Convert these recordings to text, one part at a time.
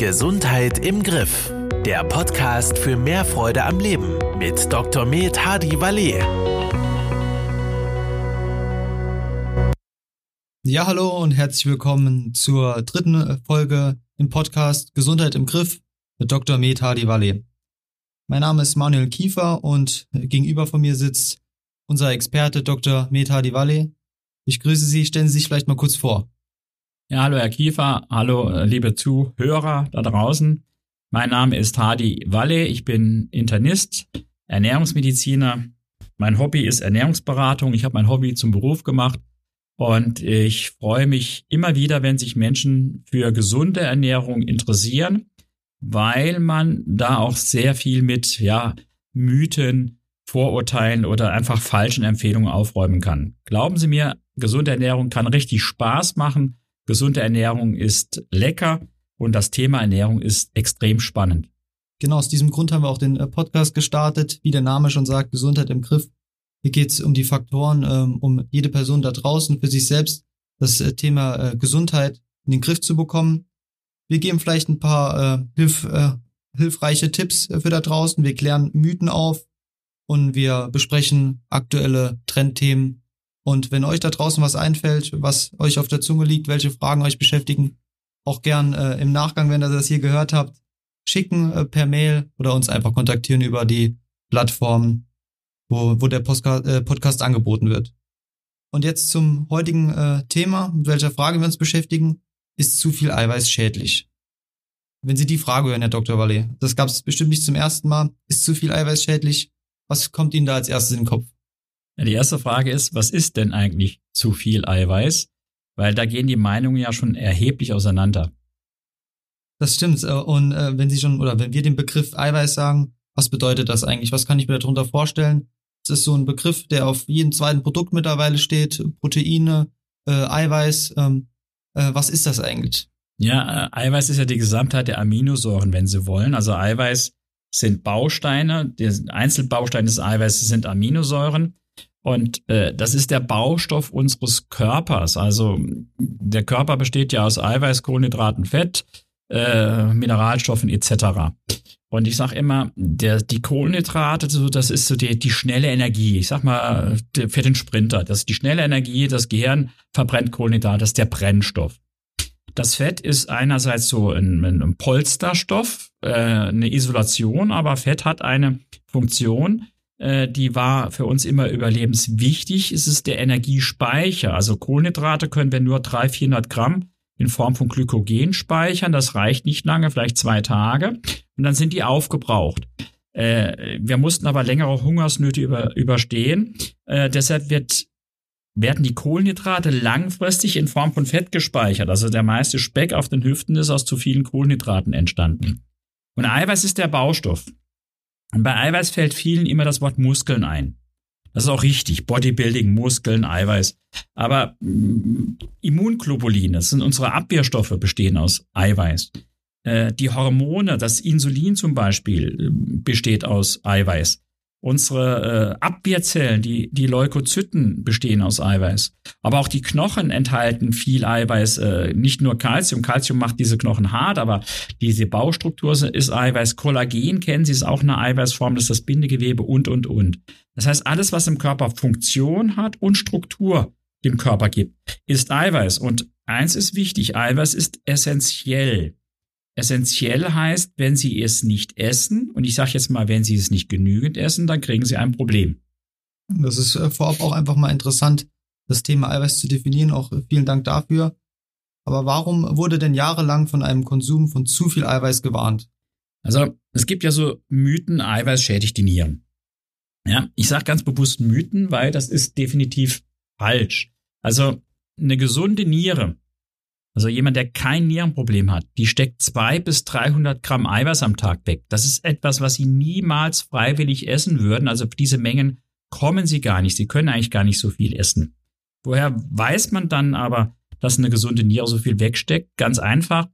Gesundheit im Griff. Der Podcast für mehr Freude am Leben mit Dr. Med Hadi Valet. Ja, hallo und herzlich willkommen zur dritten Folge im Podcast Gesundheit im Griff mit Dr. Med Hadi Valet. Mein Name ist Manuel Kiefer und gegenüber von mir sitzt unser Experte Dr. Med Hadi Valet. Ich grüße Sie, stellen Sie sich vielleicht mal kurz vor. Ja, hallo Herr Kiefer, hallo äh, liebe Zuhörer da draußen. Mein Name ist Hadi Walle, ich bin Internist, Ernährungsmediziner. Mein Hobby ist Ernährungsberatung. Ich habe mein Hobby zum Beruf gemacht und ich freue mich immer wieder, wenn sich Menschen für gesunde Ernährung interessieren, weil man da auch sehr viel mit ja, Mythen, Vorurteilen oder einfach falschen Empfehlungen aufräumen kann. Glauben Sie mir, gesunde Ernährung kann richtig Spaß machen Gesunde Ernährung ist lecker und das Thema Ernährung ist extrem spannend. Genau, aus diesem Grund haben wir auch den äh, Podcast gestartet. Wie der Name schon sagt, Gesundheit im Griff. Hier geht es um die Faktoren, ähm, um jede Person da draußen für sich selbst das äh, Thema äh, Gesundheit in den Griff zu bekommen. Wir geben vielleicht ein paar hilf, hilfreiche Tipps für da draußen. Wir klären Mythen auf und wir besprechen aktuelle Trendthemen und wenn euch da draußen was einfällt, was euch auf der Zunge liegt, welche Fragen euch beschäftigen, auch gern äh, im Nachgang, wenn ihr das hier gehört habt, schicken äh, per Mail oder uns einfach kontaktieren über die Plattform, wo, wo der Postcard, äh, Podcast angeboten wird. Und jetzt zum heutigen äh, Thema, mit welcher Frage wir uns beschäftigen. Ist zu viel Eiweiß schädlich? Wenn Sie die Frage hören, Herr Dr. Wallet, das gab es bestimmt nicht zum ersten Mal. Ist zu viel Eiweiß schädlich? Was kommt Ihnen da als erstes in den Kopf? Die erste Frage ist, was ist denn eigentlich zu viel Eiweiß? Weil da gehen die Meinungen ja schon erheblich auseinander. Das stimmt. Äh, und äh, wenn Sie schon, oder wenn wir den Begriff Eiweiß sagen, was bedeutet das eigentlich? Was kann ich mir darunter vorstellen? Es ist so ein Begriff, der auf jedem zweiten Produkt mittlerweile steht. Proteine, äh, Eiweiß. Ähm, äh, was ist das eigentlich? Ja, äh, Eiweiß ist ja die Gesamtheit der Aminosäuren, wenn Sie wollen. Also Eiweiß sind Bausteine. Der Einzelbaustein des Eiweißes sind Aminosäuren. Und äh, das ist der Baustoff unseres Körpers. Also der Körper besteht ja aus Eiweiß, Kohlenhydraten, Fett, äh, Mineralstoffen etc. Und ich sage immer, der, die Kohlenhydrate, so, das ist so die, die schnelle Energie. Ich sag mal, für den Sprinter, das ist die schnelle Energie, das Gehirn verbrennt Kohlenhydrate, das ist der Brennstoff. Das Fett ist einerseits so ein, ein Polsterstoff, äh, eine Isolation, aber Fett hat eine Funktion, äh, die war für uns immer überlebenswichtig. Es ist der Energiespeicher. Also Kohlenhydrate können wir nur 300, 400 Gramm in Form von Glykogen speichern. Das reicht nicht lange, vielleicht zwei Tage. Und dann sind die aufgebraucht. Äh, wir mussten aber längere Hungersnöte über, überstehen. Äh, deshalb wird, werden die Kohlenhydrate langfristig in Form von Fett gespeichert. Also der meiste Speck auf den Hüften ist aus zu vielen Kohlenhydraten entstanden. Und Eiweiß ist der Baustoff. Und bei Eiweiß fällt vielen immer das Wort Muskeln ein. Das ist auch richtig. Bodybuilding, Muskeln, Eiweiß. Aber mm, Immunglobuline, das sind unsere Abwehrstoffe, bestehen aus Eiweiß. Äh, die Hormone, das Insulin zum Beispiel, äh, besteht aus Eiweiß. Unsere äh, Abwehrzellen, die, die Leukozyten bestehen aus Eiweiß. Aber auch die Knochen enthalten viel Eiweiß, äh, nicht nur Kalzium. Kalzium macht diese Knochen hart, aber diese Baustruktur ist Eiweiß. Kollagen kennen Sie, ist auch eine Eiweißform, das ist das Bindegewebe und, und, und. Das heißt, alles, was im Körper Funktion hat und Struktur dem Körper gibt, ist Eiweiß. Und eins ist wichtig, Eiweiß ist essentiell. Essentiell heißt, wenn Sie es nicht essen, und ich sage jetzt mal, wenn Sie es nicht genügend essen, dann kriegen Sie ein Problem. Das ist äh, vorab auch einfach mal interessant, das Thema Eiweiß zu definieren. Auch äh, vielen Dank dafür. Aber warum wurde denn jahrelang von einem Konsum von zu viel Eiweiß gewarnt? Also es gibt ja so Mythen, Eiweiß schädigt die Nieren. Ja, ich sage ganz bewusst Mythen, weil das ist definitiv falsch. Also eine gesunde Niere also jemand, der kein Nierenproblem hat, die steckt zwei bis 300 Gramm Eiweiß am Tag weg. Das ist etwas, was sie niemals freiwillig essen würden. Also für diese Mengen kommen sie gar nicht. Sie können eigentlich gar nicht so viel essen. Woher weiß man dann aber, dass eine gesunde Niere so viel wegsteckt? Ganz einfach.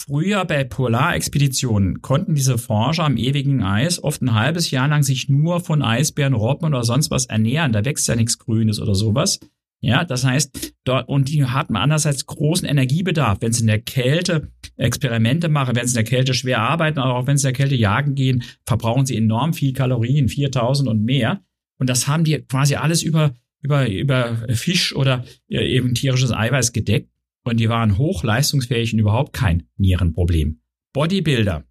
Früher bei Polarexpeditionen konnten diese Forscher am ewigen Eis oft ein halbes Jahr lang sich nur von Eisbären, Robben oder sonst was ernähren. Da wächst ja nichts Grünes oder sowas. Ja, das heißt, dort, und die hatten andererseits großen Energiebedarf. Wenn es in der Kälte Experimente machen, wenn sie in der Kälte schwer arbeiten, aber auch wenn sie in der Kälte jagen gehen, verbrauchen sie enorm viel Kalorien, 4000 und mehr. Und das haben die quasi alles über, über, über Fisch oder äh, eben tierisches Eiweiß gedeckt. Und die waren hochleistungsfähig und überhaupt kein Nierenproblem. Bodybuilder.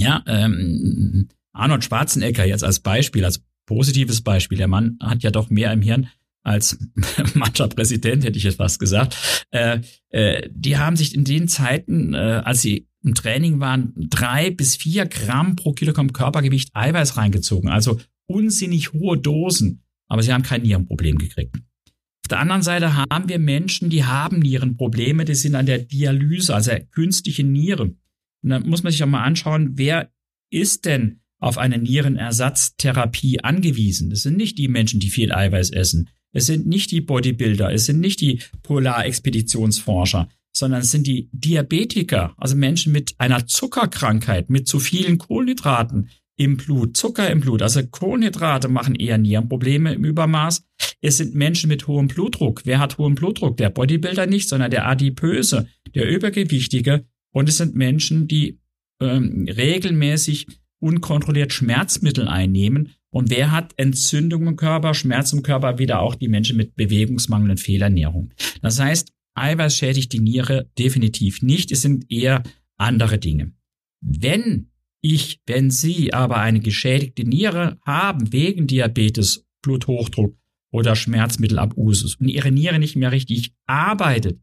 Ja, ähm, Arnold Schwarzenegger jetzt als Beispiel, als positives Beispiel. Der Mann hat ja doch mehr im Hirn als mancher Präsident, hätte ich jetzt fast gesagt. Äh, äh, die haben sich in den Zeiten, äh, als sie im Training waren, drei bis vier Gramm pro Kilogramm Körpergewicht Eiweiß reingezogen. Also unsinnig hohe Dosen. Aber sie haben kein Nierenproblem gekriegt. Auf der anderen Seite haben wir Menschen, die haben Nierenprobleme, die sind an der Dialyse, also künstliche Niere. Und da muss man sich auch mal anschauen, wer ist denn auf eine Nierenersatztherapie angewiesen? Das sind nicht die Menschen, die viel Eiweiß essen. Es sind nicht die Bodybuilder, es sind nicht die Polarexpeditionsforscher, sondern es sind die Diabetiker, also Menschen mit einer Zuckerkrankheit, mit zu vielen Kohlenhydraten im Blut, Zucker im Blut. Also Kohlenhydrate machen eher Nierenprobleme im Übermaß. Es sind Menschen mit hohem Blutdruck. Wer hat hohen Blutdruck? Der Bodybuilder nicht, sondern der Adipöse, der Übergewichtige. Und es sind Menschen, die ähm, regelmäßig unkontrolliert Schmerzmittel einnehmen und wer hat Entzündung im Körper, Schmerz im Körper? Wieder auch die Menschen mit Bewegungsmangel und Fehlernährung. Das heißt, Eiweiß schädigt die Niere definitiv nicht. Es sind eher andere Dinge. Wenn ich, wenn Sie aber eine geschädigte Niere haben wegen Diabetes, Bluthochdruck oder Schmerzmittelabusus und Ihre Niere nicht mehr richtig arbeitet,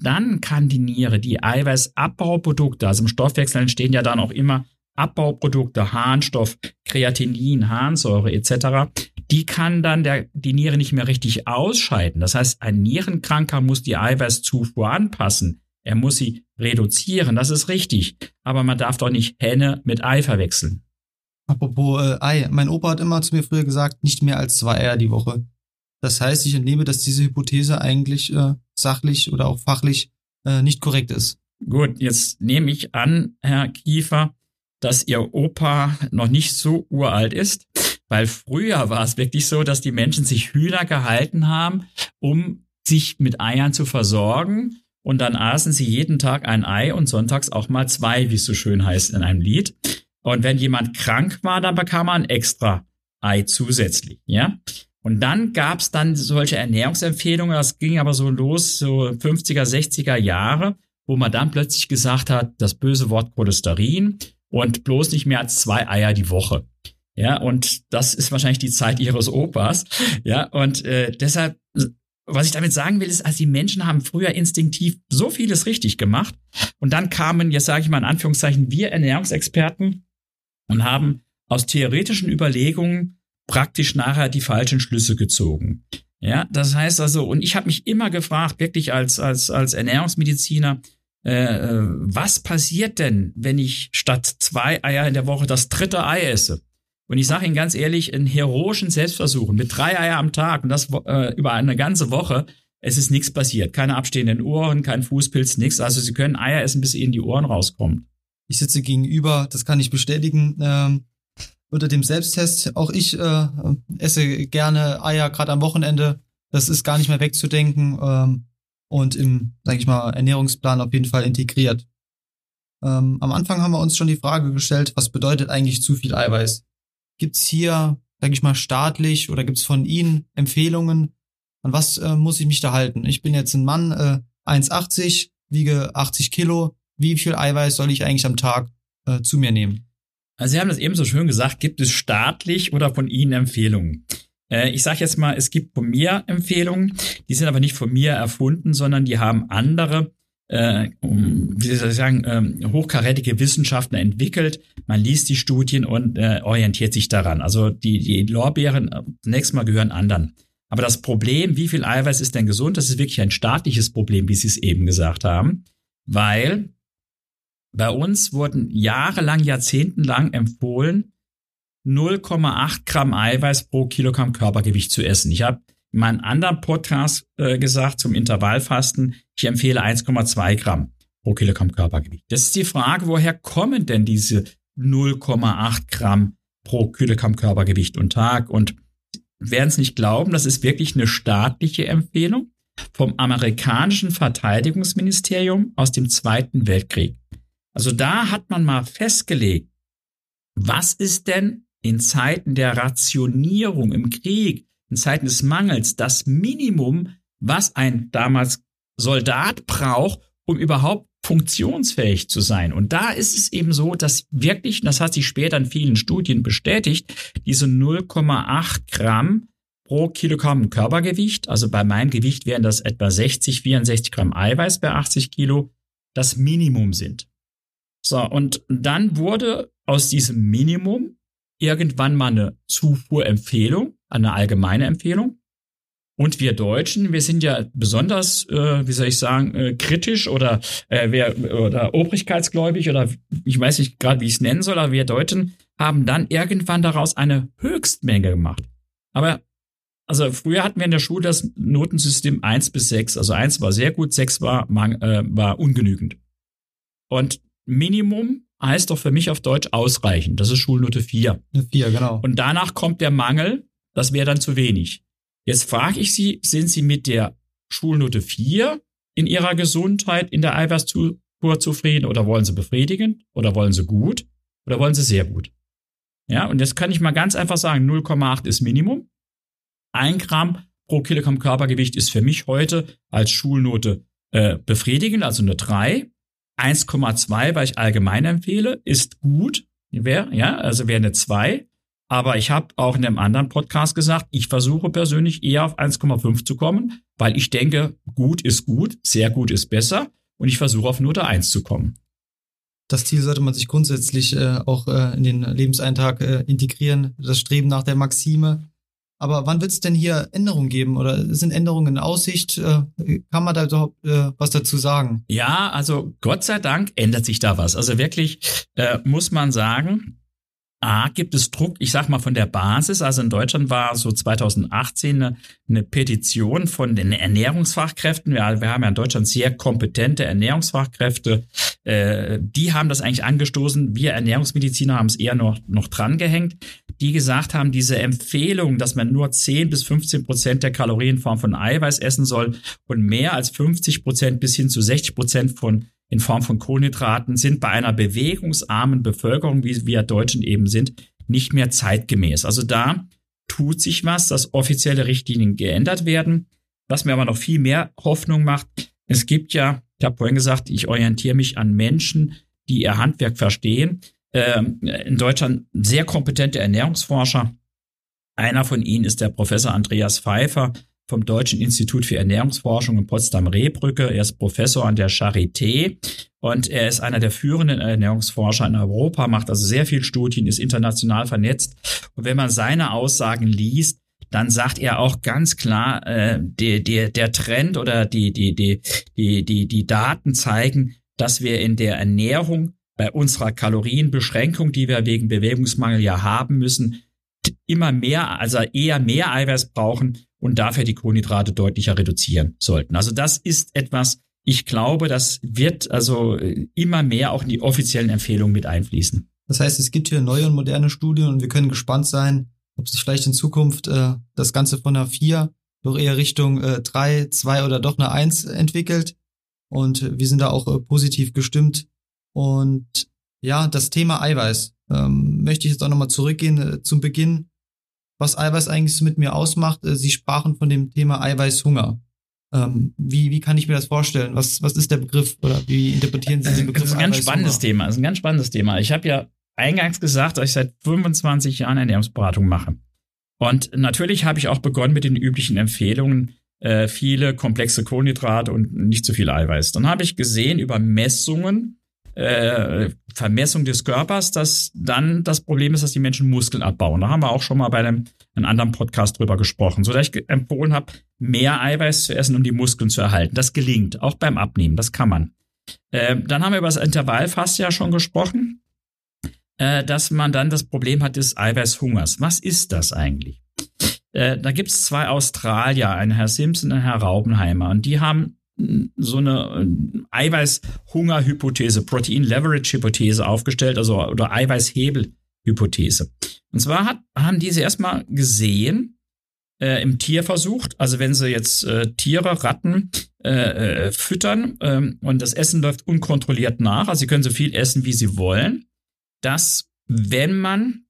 dann kann die Niere die Eiweißabbauprodukte, also im Stoffwechsel entstehen ja dann auch immer Abbauprodukte, Harnstoff, Kreatinin, Harnsäure etc., die kann dann der, die Niere nicht mehr richtig ausscheiden. Das heißt, ein Nierenkranker muss die Eiweißzufuhr anpassen. Er muss sie reduzieren, das ist richtig. Aber man darf doch nicht Henne mit Ei verwechseln. Apropos äh, Ei, mein Opa hat immer zu mir früher gesagt, nicht mehr als zwei Eier die Woche. Das heißt, ich entnehme, dass diese Hypothese eigentlich äh, sachlich oder auch fachlich äh, nicht korrekt ist. Gut, jetzt nehme ich an, Herr Kiefer, dass ihr Opa noch nicht so uralt ist, weil früher war es wirklich so, dass die Menschen sich Hühner gehalten haben, um sich mit Eiern zu versorgen. Und dann aßen sie jeden Tag ein Ei und sonntags auch mal zwei, wie es so schön heißt in einem Lied. Und wenn jemand krank war, dann bekam man ein extra Ei zusätzlich, ja. Und dann gab's dann solche Ernährungsempfehlungen, das ging aber so los, so 50er, 60er Jahre, wo man dann plötzlich gesagt hat, das böse Wort Cholesterin und bloß nicht mehr als zwei Eier die Woche. Ja, und das ist wahrscheinlich die Zeit ihres Opas. Ja, und äh, deshalb, was ich damit sagen will, ist, also die Menschen haben früher instinktiv so vieles richtig gemacht. Und dann kamen, jetzt sage ich mal in Anführungszeichen, wir Ernährungsexperten und haben aus theoretischen Überlegungen praktisch nachher die falschen Schlüsse gezogen. Ja, das heißt also, und ich habe mich immer gefragt, wirklich als, als, als Ernährungsmediziner, äh, äh, was passiert denn, wenn ich statt zwei Eier in der Woche das dritte Ei esse? Und ich sage Ihnen ganz ehrlich, in heroischen Selbstversuchen mit drei Eier am Tag und das äh, über eine ganze Woche, es ist nichts passiert. Keine abstehenden Ohren, kein Fußpilz, nichts. Also Sie können Eier essen, bis Ihnen die Ohren rauskommen. Ich sitze gegenüber, das kann ich bestätigen. Ähm, unter dem Selbsttest, auch ich äh, esse gerne Eier, gerade am Wochenende. Das ist gar nicht mehr wegzudenken. Ähm, und im, sage ich mal, Ernährungsplan auf jeden Fall integriert. Ähm, am Anfang haben wir uns schon die Frage gestellt, was bedeutet eigentlich zu viel Eiweiß? Gibt's hier, sage ich mal, staatlich oder gibt's von Ihnen Empfehlungen? An was äh, muss ich mich da halten? Ich bin jetzt ein Mann, äh, 1,80, wiege 80 Kilo. Wie viel Eiweiß soll ich eigentlich am Tag äh, zu mir nehmen? Also Sie haben das eben so schön gesagt, gibt es staatlich oder von Ihnen Empfehlungen? Äh, ich sage jetzt mal, es gibt von mir Empfehlungen, die sind aber nicht von mir erfunden, sondern die haben andere äh, wie soll ich sagen, äh, hochkarätige Wissenschaftler entwickelt. Man liest die Studien und äh, orientiert sich daran. Also die, die Lorbeeren äh, zunächst mal gehören anderen. Aber das Problem, wie viel Eiweiß ist denn gesund, das ist wirklich ein staatliches Problem, wie Sie es eben gesagt haben, weil bei uns wurden jahrelang, jahrzehntelang empfohlen, 0,8 Gramm Eiweiß pro Kilogramm Körpergewicht zu essen. Ich habe in meinem anderen Podcast äh, gesagt zum Intervallfasten, ich empfehle 1,2 Gramm pro Kilogramm Körpergewicht. Das ist die Frage, woher kommen denn diese 0,8 Gramm pro Kilogramm Körpergewicht und Tag? Und werden es nicht glauben, das ist wirklich eine staatliche Empfehlung. vom amerikanischen Verteidigungsministerium aus dem Zweiten Weltkrieg. Also da hat man mal festgelegt, was ist denn in Zeiten der Rationierung im Krieg, in Zeiten des Mangels das Minimum, was ein damals Soldat braucht, um überhaupt funktionsfähig zu sein. Und da ist es eben so, dass wirklich, das hat sich später in vielen Studien bestätigt, diese 0,8 Gramm pro Kilogramm Körpergewicht, also bei meinem Gewicht wären das etwa 60, 64 Gramm Eiweiß bei 80 Kilo, das Minimum sind. So, und dann wurde aus diesem Minimum irgendwann mal eine Zufuhrempfehlung, eine allgemeine Empfehlung. Und wir Deutschen, wir sind ja besonders, äh, wie soll ich sagen, äh, kritisch oder äh, wer, oder obrigkeitsgläubig oder ich weiß nicht gerade, wie ich es nennen soll, aber wir Deutschen haben dann irgendwann daraus eine Höchstmenge gemacht. Aber also früher hatten wir in der Schule das Notensystem 1 bis 6. Also 1 war sehr gut, 6 war, äh, war ungenügend. Und Minimum heißt doch für mich auf Deutsch ausreichend. Das ist Schulnote 4. 4, genau. Und danach kommt der Mangel, das wäre dann zu wenig. Jetzt frage ich Sie, sind Sie mit der Schulnote 4 in Ihrer Gesundheit in der Eiweißzufuhr zufrieden oder wollen Sie befriedigend oder wollen Sie gut oder wollen Sie sehr gut? Ja, und jetzt kann ich mal ganz einfach sagen, 0,8 ist Minimum. Ein Gramm pro Kilogramm Körpergewicht ist für mich heute als Schulnote äh, befriedigend, also eine 3. 1,2, weil ich allgemein empfehle, ist gut. Wäre, ja, also wäre eine 2. Aber ich habe auch in einem anderen Podcast gesagt, ich versuche persönlich eher auf 1,5 zu kommen, weil ich denke, gut ist gut, sehr gut ist besser und ich versuche auf Note 1 zu kommen. Das Ziel sollte man sich grundsätzlich äh, auch äh, in den Lebenseintrag äh, integrieren, das Streben nach der Maxime. Aber wann wird es denn hier Änderungen geben oder sind Änderungen in Aussicht? Äh, kann man da überhaupt äh, was dazu sagen? Ja, also Gott sei Dank ändert sich da was. Also wirklich äh, muss man sagen, A, gibt es Druck, ich sag mal von der Basis. Also in Deutschland war so 2018 eine, eine Petition von den Ernährungsfachkräften. Wir, wir, haben ja in Deutschland sehr kompetente Ernährungsfachkräfte. Äh, die haben das eigentlich angestoßen. Wir Ernährungsmediziner haben es eher noch, noch drangehängt. Die gesagt haben, diese Empfehlung, dass man nur 10 bis 15 Prozent der Kalorien in Form von Eiweiß essen soll und mehr als 50 Prozent bis hin zu 60 Prozent von in Form von Kohlenhydraten sind bei einer bewegungsarmen Bevölkerung, wie wir Deutschen eben sind, nicht mehr zeitgemäß. Also da tut sich was, dass offizielle Richtlinien geändert werden. Was mir aber noch viel mehr Hoffnung macht, es gibt ja, ich habe vorhin gesagt, ich orientiere mich an Menschen, die ihr Handwerk verstehen. Ähm, in Deutschland sehr kompetente Ernährungsforscher. Einer von ihnen ist der Professor Andreas Pfeiffer, vom Deutschen Institut für Ernährungsforschung in Potsdam-Rehbrücke. Er ist Professor an der Charité und er ist einer der führenden Ernährungsforscher in Europa, macht also sehr viel Studien, ist international vernetzt. Und wenn man seine Aussagen liest, dann sagt er auch ganz klar, äh, die, die, der Trend oder die, die, die, die, die, die Daten zeigen, dass wir in der Ernährung bei unserer Kalorienbeschränkung, die wir wegen Bewegungsmangel ja haben müssen, immer mehr, also eher mehr Eiweiß brauchen und dafür die Kohlenhydrate deutlicher reduzieren sollten. Also das ist etwas, ich glaube, das wird also äh, immer mehr auch in die offiziellen Empfehlungen mit einfließen. Das heißt, es gibt hier neue und moderne Studien und wir können gespannt sein, ob sich vielleicht in Zukunft äh, das Ganze von einer 4 doch eher Richtung äh, 3, 2 oder doch eine 1 entwickelt. Und wir sind da auch äh, positiv gestimmt. Und ja, das Thema Eiweiß ähm, möchte ich jetzt auch nochmal zurückgehen äh, zum Beginn was Eiweiß eigentlich so mit mir ausmacht. Äh, Sie sprachen von dem Thema Eiweißhunger. Ähm, wie, wie kann ich mir das vorstellen? Was, was ist der Begriff oder wie interpretieren Sie den Begriff? Das ist ein ganz spannendes Thema. Das ist ein ganz spannendes Thema. Ich habe ja eingangs gesagt, dass ich seit 25 Jahren Ernährungsberatung mache. Und natürlich habe ich auch begonnen mit den üblichen Empfehlungen, äh, viele komplexe Kohlenhydrate und nicht zu viel Eiweiß. Dann habe ich gesehen über Messungen, äh, Vermessung des Körpers, dass dann das Problem ist, dass die Menschen Muskeln abbauen. Da haben wir auch schon mal bei einem, einem anderen Podcast drüber gesprochen, so dass ich empfohlen habe, mehr Eiweiß zu essen, um die Muskeln zu erhalten. Das gelingt, auch beim Abnehmen, das kann man. Äh, dann haben wir über das Intervallfasten ja schon gesprochen, äh, dass man dann das Problem hat des Eiweißhungers. Was ist das eigentlich? Äh, da gibt es zwei Australier, einen Herr Simpson und einen Herr Raubenheimer, und die haben so eine äh, Eiweißhungerhypothese, Protein-Leverage-Hypothese aufgestellt, also oder Eiweißhebel-Hypothese. Und zwar hat, haben diese erstmal gesehen, äh, im Tierversuch, also wenn sie jetzt äh, Tiere, Ratten äh, äh, füttern ähm, und das Essen läuft unkontrolliert nach, also sie können so viel essen, wie sie wollen, dass wenn man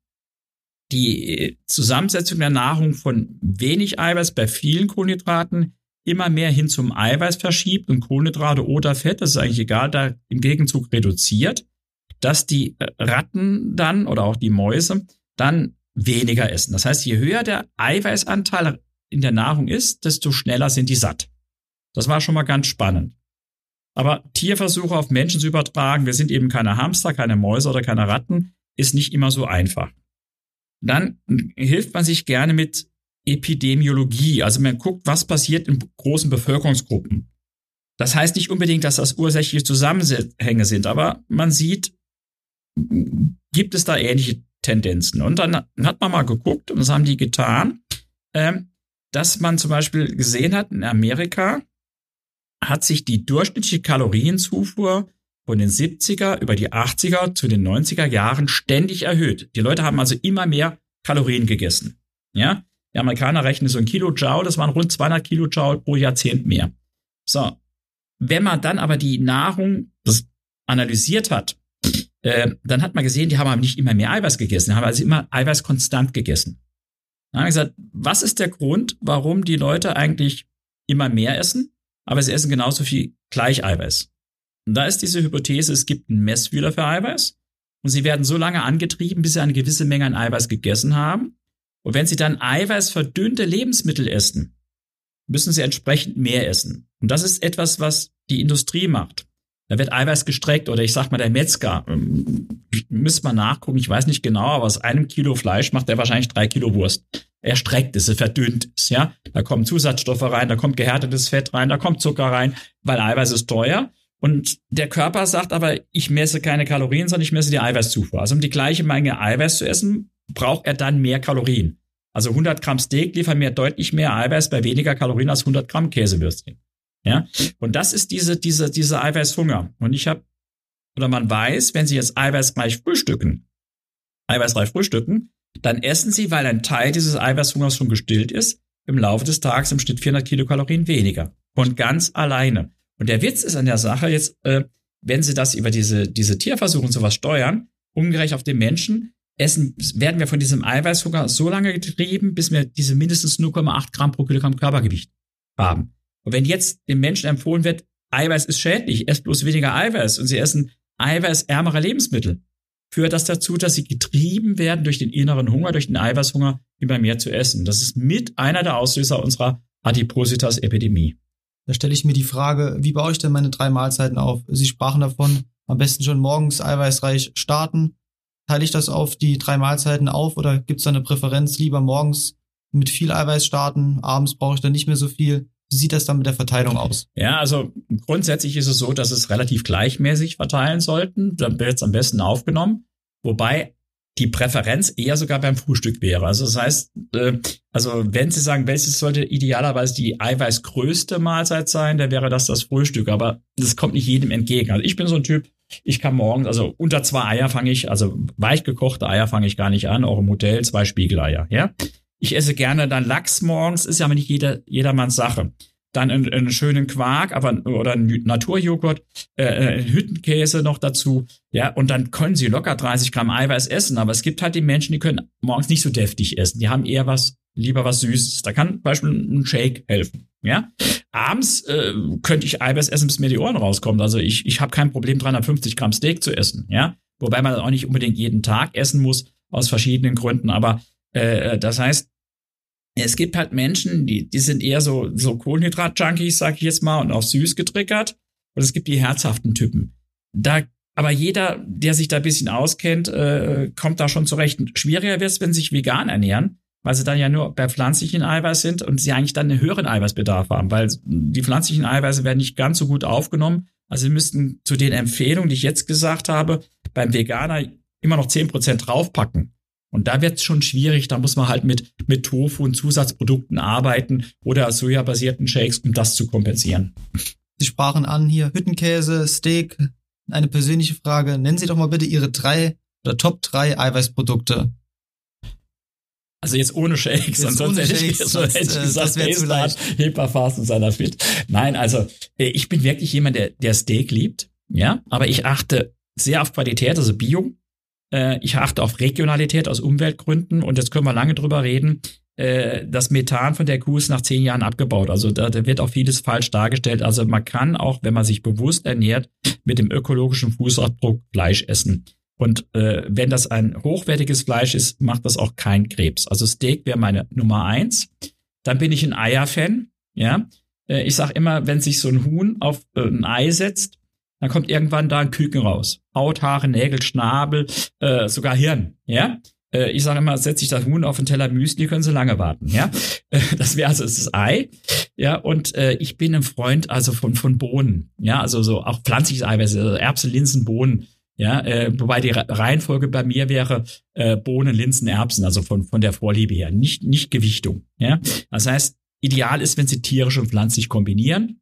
die Zusammensetzung der Nahrung von wenig Eiweiß bei vielen Kohlenhydraten immer mehr hin zum Eiweiß verschiebt und Kohlenhydrate oder Fett, das ist eigentlich egal, da im Gegenzug reduziert, dass die äh, Ratten dann oder auch die Mäuse dann weniger essen. Das heißt, je höher der Eiweißanteil in der Nahrung ist, desto schneller sind die satt. Das war schon mal ganz spannend. Aber Tierversuche auf Menschen zu übertragen, wir sind eben keine Hamster, keine Mäuse oder keine Ratten, ist nicht immer so einfach. Dann hilft man sich gerne mit Epidemiologie. Also man guckt, was passiert in großen Bevölkerungsgruppen. Das heißt nicht unbedingt, dass das ursächliche Zusammenhänge sind, aber man sieht, gibt es da ähnliche Tendenzen. Und dann hat man mal geguckt, und das haben die getan, ähm, dass man zum Beispiel gesehen hat, in Amerika hat sich die durchschnittliche Kalorienzufuhr von den 70er über die 80er zu den 90er Jahren ständig erhöht. Die Leute haben also immer mehr Kalorien gegessen. Ja, die Amerikaner rechnen so ein Kilojoule, das waren rund 200 Kilojoule pro Jahrzehnt mehr. So, wenn man dann aber die Nahrung analysiert hat, äh, dann hat man gesehen, die haben aber nicht immer mehr Eiweiß gegessen, die haben also immer Eiweiß konstant gegessen. Dann haben wir gesagt, was ist der Grund, warum die Leute eigentlich immer mehr essen, aber sie essen genauso viel Gleicheiweiß? Und da ist diese Hypothese, es gibt einen Messfühler für Eiweiß und sie werden so lange angetrieben, bis sie eine gewisse Menge an Eiweiß gegessen haben. Und wenn sie dann eiweißverdünnte Lebensmittel essen, müssen sie entsprechend mehr essen. Und das ist etwas, was die Industrie macht. Da wird Eiweiß gestreckt oder ich sag mal der Metzger. Ähm, müsste man nachgucken, ich weiß nicht genau, aber aus einem Kilo Fleisch macht er wahrscheinlich drei Kilo Wurst. Er streckt es, er verdünnt es, ja. Da kommen Zusatzstoffe rein, da kommt gehärtetes Fett rein, da kommt Zucker rein, weil Eiweiß ist teuer. Und der Körper sagt aber, ich messe keine Kalorien, sondern ich messe die Eiweißzufuhr. Also um die gleiche Menge Eiweiß zu essen, braucht er dann mehr Kalorien. Also 100 Gramm Steak liefern mir deutlich mehr Eiweiß bei weniger Kalorien als 100 Gramm Käsewürstchen. Ja, und das ist diese, diese, diese Eiweißhunger. Und ich habe, oder man weiß, wenn Sie jetzt eiweißreich frühstücken, eiweißreich frühstücken, dann essen Sie, weil ein Teil dieses Eiweißhungers schon gestillt ist, im Laufe des Tages im Schnitt 400 Kilokalorien weniger. Und ganz alleine. Und der Witz ist an der Sache jetzt, äh, wenn Sie das über diese, diese Tierversuche und sowas steuern, umgerechnet auf den Menschen, essen, werden wir von diesem Eiweißhunger so lange getrieben, bis wir diese mindestens 0,8 Gramm pro Kilogramm Körpergewicht haben. Und wenn jetzt dem Menschen empfohlen wird, Eiweiß ist schädlich, esst bloß weniger Eiweiß und sie essen eiweißärmere Lebensmittel, führt das dazu, dass sie getrieben werden durch den inneren Hunger, durch den Eiweißhunger, immer mehr zu essen. Das ist mit einer der Auslöser unserer Adipositas-Epidemie. Da stelle ich mir die Frage, wie baue ich denn meine drei Mahlzeiten auf? Sie sprachen davon, am besten schon morgens eiweißreich starten. Teile ich das auf die drei Mahlzeiten auf oder gibt es da eine Präferenz, lieber morgens mit viel Eiweiß starten, abends brauche ich dann nicht mehr so viel? Wie sieht das dann mit der Verteilung aus? Ja, also grundsätzlich ist es so, dass es relativ gleichmäßig verteilen sollten. Dann wird es am besten aufgenommen. Wobei die Präferenz eher sogar beim Frühstück wäre. Also das heißt, äh, also wenn Sie sagen, welches sollte idealerweise die eiweißgrößte Mahlzeit sein, dann wäre das das Frühstück. Aber das kommt nicht jedem entgegen. Also ich bin so ein Typ, ich kann morgens, also unter zwei Eier fange ich, also weich gekochte Eier fange ich gar nicht an, auch im Hotel zwei Spiegeleier, ja. Ich esse gerne dann Lachs morgens, ist ja aber nicht jeder, jedermanns Sache. Dann einen, einen schönen Quark, aber oder einen Naturjoghurt, äh, äh Hüttenkäse noch dazu, ja, und dann können sie locker 30 Gramm Eiweiß essen. Aber es gibt halt die Menschen, die können morgens nicht so deftig essen. Die haben eher was, lieber was Süßes. Da kann zum Beispiel ein Shake helfen. Ja, abends äh, könnte ich Eiweiß essen, bis mir die Ohren rauskommen. Also ich, ich habe kein Problem, 350 Gramm Steak zu essen. Ja, wobei man auch nicht unbedingt jeden Tag essen muss aus verschiedenen Gründen. Aber äh, äh, das heißt, es gibt halt Menschen, die, die sind eher so, so Kohlenhydrat-Junkies, sag ich jetzt mal, und auch süß getriggert. Und es gibt die herzhaften Typen. Da, aber jeder, der sich da ein bisschen auskennt, äh, kommt da schon zurecht. Schwieriger wird es, wenn sie sich vegan ernähren, weil sie dann ja nur bei pflanzlichen Eiweiß sind und sie eigentlich dann einen höheren Eiweißbedarf haben, weil die pflanzlichen Eiweiße werden nicht ganz so gut aufgenommen. Also sie müssten zu den Empfehlungen, die ich jetzt gesagt habe, beim Veganer immer noch zehn Prozent draufpacken. Und da wird es schon schwierig, da muss man halt mit, mit Tofu und Zusatzprodukten arbeiten oder sojabasierten Shakes, um das zu kompensieren. Sie sprachen an hier Hüttenkäse, Steak. Eine persönliche Frage. Nennen Sie doch mal bitte Ihre drei oder Top drei Eiweißprodukte. Also jetzt ohne Shakes, Jetzt sonst ohne hätte Shakes, ich, sonst, sonst hätte ich äh, gesagt, das wär zu Start, Hepa Fast und seiner Fit. Nein, also äh, ich bin wirklich jemand, der, der Steak liebt, ja, aber ich achte sehr auf Qualität, also Bio. Äh, ich achte auf Regionalität aus Umweltgründen und jetzt können wir lange drüber reden. Äh, das Methan von der Kuh ist nach zehn Jahren abgebaut. Also da, da wird auch vieles falsch dargestellt. Also man kann auch, wenn man sich bewusst ernährt, mit dem ökologischen Fußabdruck Fleisch essen. Und äh, wenn das ein hochwertiges Fleisch ist, macht das auch kein Krebs. Also Steak wäre meine Nummer eins. Dann bin ich ein Eier-Fan. Ja, äh, ich sag immer, wenn sich so ein Huhn auf äh, ein Ei setzt, dann kommt irgendwann da ein Küken raus. Haut, Haare, Nägel, Schnabel, äh, sogar Hirn. Ja, äh, ich sage immer, setze ich das Huhn auf einen Teller Müsli, können Sie lange warten. Ja, äh, das wäre also das Ei. Ja, und äh, ich bin ein Freund also von von Bohnen. Ja, also so auch pflanzliches Eiweiß, also Erbsen, Linsen, Bohnen. Ja, äh, wobei die Reihenfolge bei mir wäre äh, Bohnen, Linsen, Erbsen, also von von der Vorliebe her, nicht nicht Gewichtung. Ja, das heißt, ideal ist, wenn Sie tierisch und pflanzlich kombinieren.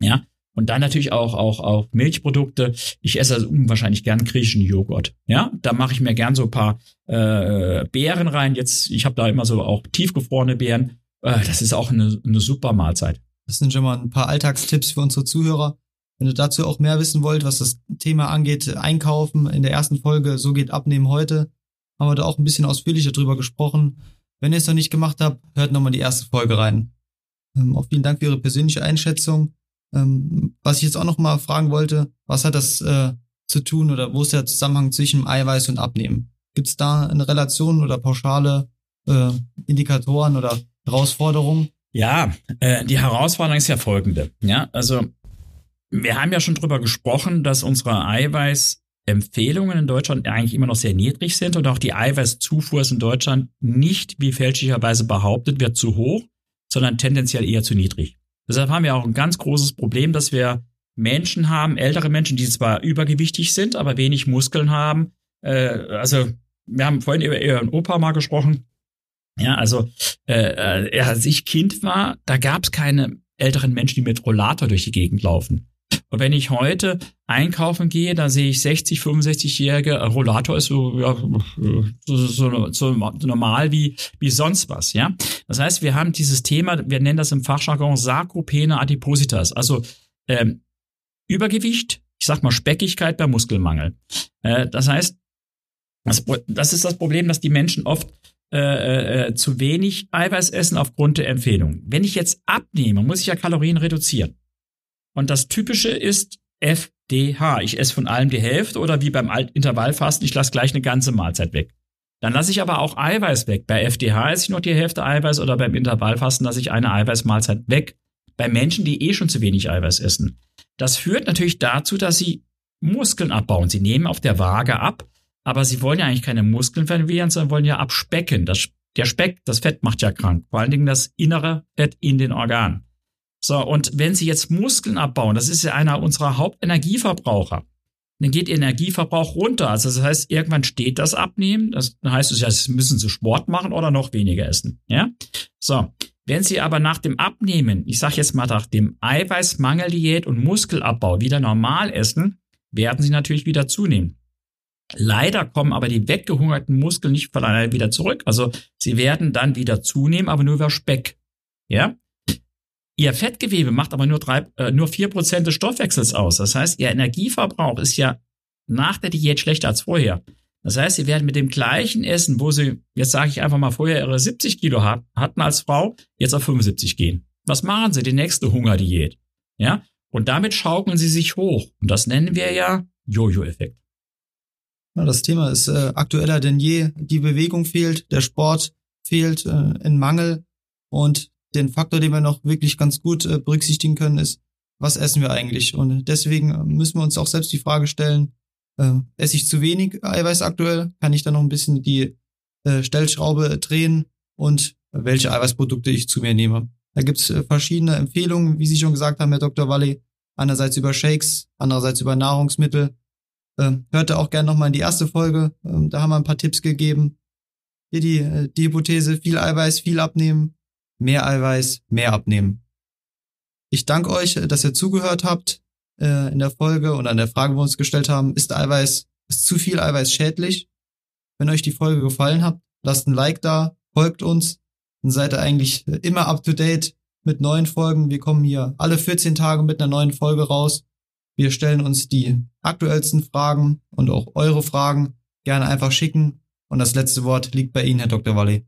Ja, und dann natürlich auch, auch, auch Milchprodukte. Ich esse also unwahrscheinlich gern griechischen Joghurt. Ja, da mache ich mir gern so ein paar äh, Beeren rein. Jetzt, ich habe da immer so auch tiefgefrorene Beeren. Äh, das ist auch eine, eine super Mahlzeit. Das sind schon mal ein paar Alltagstipps für unsere Zuhörer. Wenn ihr dazu auch mehr wissen wollt, was das Thema angeht, einkaufen, in der ersten Folge, so geht Abnehmen heute, haben wir da auch ein bisschen ausführlicher drüber gesprochen. Wenn ihr es noch nicht gemacht habt, hört nochmal die erste Folge rein. Ähm, auch vielen Dank für Ihre persönliche Einschätzung. Ähm, was ich jetzt auch noch mal fragen wollte, was hat das äh, zu tun oder wo ist der Zusammenhang zwischen Eiweiß und Abnehmen? Gibt es da eine Relation oder pauschale äh, Indikatoren oder Herausforderungen? Ja, äh, die Herausforderung ist ja folgende. Ja, also wir haben ja schon drüber gesprochen, dass unsere Eiweißempfehlungen in Deutschland eigentlich immer noch sehr niedrig sind und auch die Eiweißzufuhr ist in Deutschland nicht, wie fälschlicherweise behauptet wird, zu hoch, sondern tendenziell eher zu niedrig. Deshalb haben wir auch ein ganz großes Problem, dass wir Menschen haben, ältere Menschen, die zwar übergewichtig sind, aber wenig Muskeln haben. Äh, also wir haben vorhin über ihren Opa mal gesprochen. Ja, also äh, äh als ich Kind war, da gab es keine älteren Menschen, die mit Rollator durch die Gegend laufen. Und wenn ich heute einkaufen gehe, da sehe ich 60, 65-jährige Rollator ist so, ja, so, so, so normal wie, wie sonst was, ja. Das heißt, wir haben dieses Thema, wir nennen das im Fachjargon Sarkopene Adipositas, also ähm, Übergewicht, ich sag mal Speckigkeit bei Muskelmangel. Äh, das heißt, das, das ist das Problem, dass die Menschen oft äh, äh, zu wenig Eiweiß essen aufgrund der Empfehlung. Wenn ich jetzt abnehme, muss ich ja Kalorien reduzieren. Und das Typische ist FDH. Ich esse von allem die Hälfte oder wie beim Intervallfasten, ich lasse gleich eine ganze Mahlzeit weg. Dann lasse ich aber auch Eiweiß weg. Bei FDH esse ich noch die Hälfte Eiweiß oder beim Intervallfasten lasse ich eine Eiweißmahlzeit weg. Bei Menschen, die eh schon zu wenig Eiweiß essen. Das führt natürlich dazu, dass sie Muskeln abbauen. Sie nehmen auf der Waage ab, aber sie wollen ja eigentlich keine Muskeln verlieren, sondern wollen ja abspecken. Das, der Speck, das Fett macht ja krank. Vor allen Dingen das innere Fett in den Organen. So, und wenn Sie jetzt Muskeln abbauen, das ist ja einer unserer Hauptenergieverbraucher, dann geht Ihr Energieverbrauch runter. Also das heißt, irgendwann steht das Abnehmen. Das heißt es müssen Sie Sport machen oder noch weniger essen. Ja? So, wenn Sie aber nach dem Abnehmen, ich sage jetzt mal nach dem Eiweißmangeldiät und Muskelabbau wieder normal essen, werden Sie natürlich wieder zunehmen. Leider kommen aber die weggehungerten Muskeln nicht von alleine wieder zurück. Also sie werden dann wieder zunehmen, aber nur über Speck. Ja? Ihr Fettgewebe macht aber nur drei, äh, nur vier Prozent des Stoffwechsels aus. Das heißt, ihr Energieverbrauch ist ja nach der Diät schlechter als vorher. Das heißt, sie werden mit dem gleichen Essen, wo sie, jetzt sage ich einfach mal, vorher ihre 70 Kilo hat, hatten als Frau, jetzt auf 75 gehen. Was machen sie? Die nächste Hungerdiät. Ja? Und damit schaukeln sie sich hoch. Und das nennen wir ja Jojo-Effekt. Ja, das Thema ist äh, aktueller denn je. Die Bewegung fehlt, der Sport fehlt äh, in Mangel. Und den Faktor, den wir noch wirklich ganz gut äh, berücksichtigen können, ist, was essen wir eigentlich? Und deswegen äh, müssen wir uns auch selbst die Frage stellen, äh, esse ich zu wenig Eiweiß aktuell? Kann ich da noch ein bisschen die äh, Stellschraube drehen und welche Eiweißprodukte ich zu mir nehme? Da gibt's äh, verschiedene Empfehlungen, wie Sie schon gesagt haben, Herr Dr. Walli. Einerseits über Shakes, andererseits über Nahrungsmittel. Äh, hört da auch gerne nochmal in die erste Folge. Äh, da haben wir ein paar Tipps gegeben. Hier die, äh, die Hypothese, viel Eiweiß, viel abnehmen, mehr Eiweiß, mehr abnehmen. Ich danke euch, dass ihr zugehört habt äh, in der Folge und an der Frage, wo wir uns gestellt haben, ist Eiweiß, ist zu viel Eiweiß schädlich? Wenn euch die Folge gefallen hat, lasst ein Like da, folgt uns, dann seid ihr eigentlich immer up to date mit neuen Folgen. Wir kommen hier alle 14 Tage mit einer neuen Folge raus. Wir stellen uns die aktuellsten Fragen und auch eure Fragen gerne einfach schicken. Und das letzte Wort liegt bei Ihnen, Herr Dr. Walli.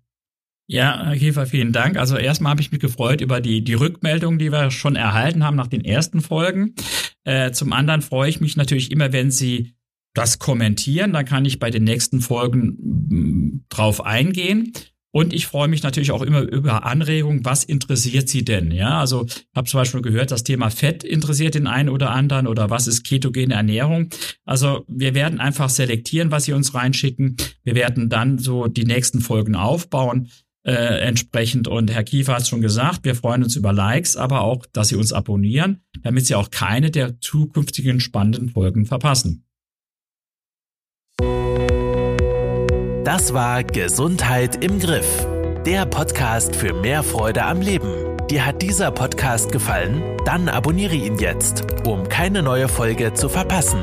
Ja, Herr Kiefer, vielen Dank. Also erstmal habe ich mich gefreut über die, die Rückmeldung, die wir schon erhalten haben nach den ersten Folgen. Äh, zum anderen freue ich mich natürlich immer, wenn Sie das kommentieren. Dann kann ich bei den nächsten Folgen mm, drauf eingehen. Und ich freue mich natürlich auch immer über Anregungen. Was interessiert Sie denn? Ja, also ich habe zum Beispiel gehört, das Thema Fett interessiert den einen oder anderen oder was ist ketogene Ernährung? Also wir werden einfach selektieren, was Sie uns reinschicken. Wir werden dann so die nächsten Folgen aufbauen äh, entsprechend. Und Herr Kiefer hat schon gesagt, wir freuen uns über Likes, aber auch, dass Sie uns abonnieren, damit Sie auch keine der zukünftigen spannenden Folgen verpassen. Das war Gesundheit im Griff, der Podcast für mehr Freude am Leben. Dir hat dieser Podcast gefallen? Dann abonniere ihn jetzt, um keine neue Folge zu verpassen.